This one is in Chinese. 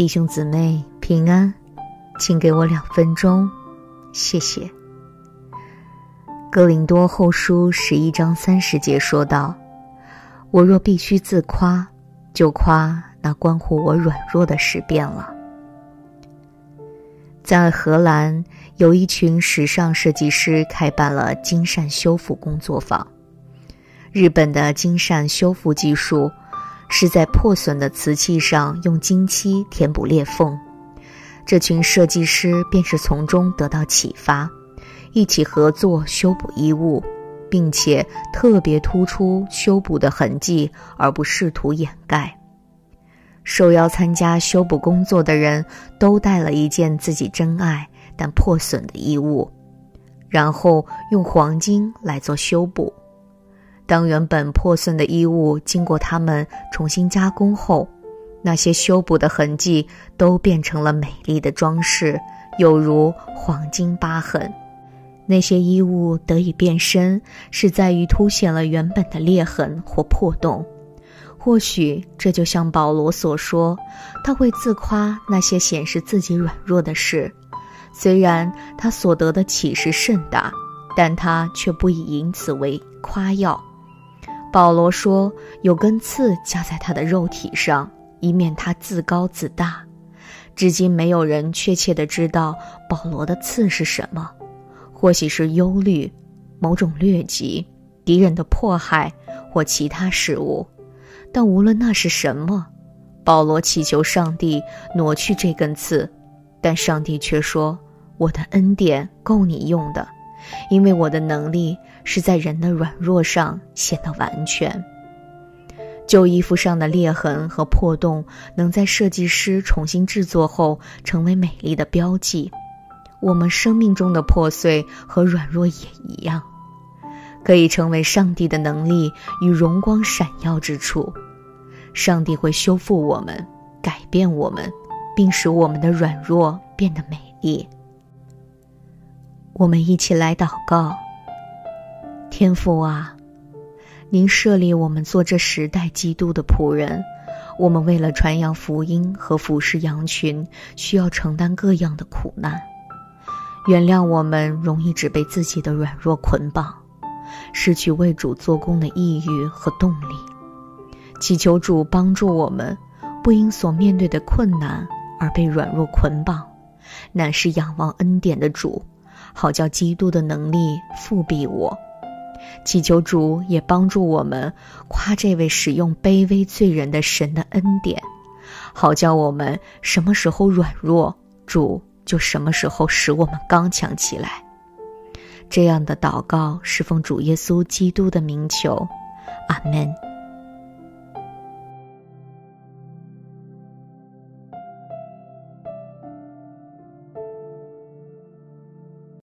弟兄姊妹平安，请给我两分钟，谢谢。哥林多后书十一章三十节说道：“我若必须自夸，就夸那关乎我软弱的事变了。”在荷兰，有一群时尚设计师开办了金缮修复工作坊。日本的金缮修复技术是在破损的瓷器上用金漆填补裂缝。这群设计师便是从中得到启发，一起合作修补衣物，并且特别突出修补的痕迹，而不试图掩盖。受邀参加修补工作的人都带了一件自己珍爱但破损的衣物，然后用黄金来做修补。当原本破损的衣物经过他们重新加工后，那些修补的痕迹都变成了美丽的装饰，有如黄金疤痕。那些衣物得以变身，是在于凸显了原本的裂痕或破洞。或许这就像保罗所说，他会自夸那些显示自己软弱的事，虽然他所得的启示甚大，但他却不以因此为夸耀。保罗说，有根刺夹在他的肉体上，以免他自高自大。至今没有人确切地知道保罗的刺是什么，或许是忧虑、某种疟疾、敌人的迫害或其他事物。但无论那是什么，保罗祈求上帝挪去这根刺，但上帝却说：“我的恩典够你用的，因为我的能力是在人的软弱上显得完全。”旧衣服上的裂痕和破洞，能在设计师重新制作后成为美丽的标记。我们生命中的破碎和软弱也一样。可以成为上帝的能力与荣光闪耀之处，上帝会修复我们，改变我们，并使我们的软弱变得美丽。我们一起来祷告：天父啊，您设立我们做这时代基督的仆人，我们为了传扬福音和服侍羊群，需要承担各样的苦难。原谅我们容易只被自己的软弱捆绑。失去为主做工的意欲和动力，祈求主帮助我们，不因所面对的困难而被软弱捆绑，乃是仰望恩典的主，好叫基督的能力复庇我。祈求主也帮助我们夸这位使用卑微罪人的神的恩典，好叫我们什么时候软弱，主就什么时候使我们刚强起来。这样的祷告是奉主耶稣基督的名求，阿门。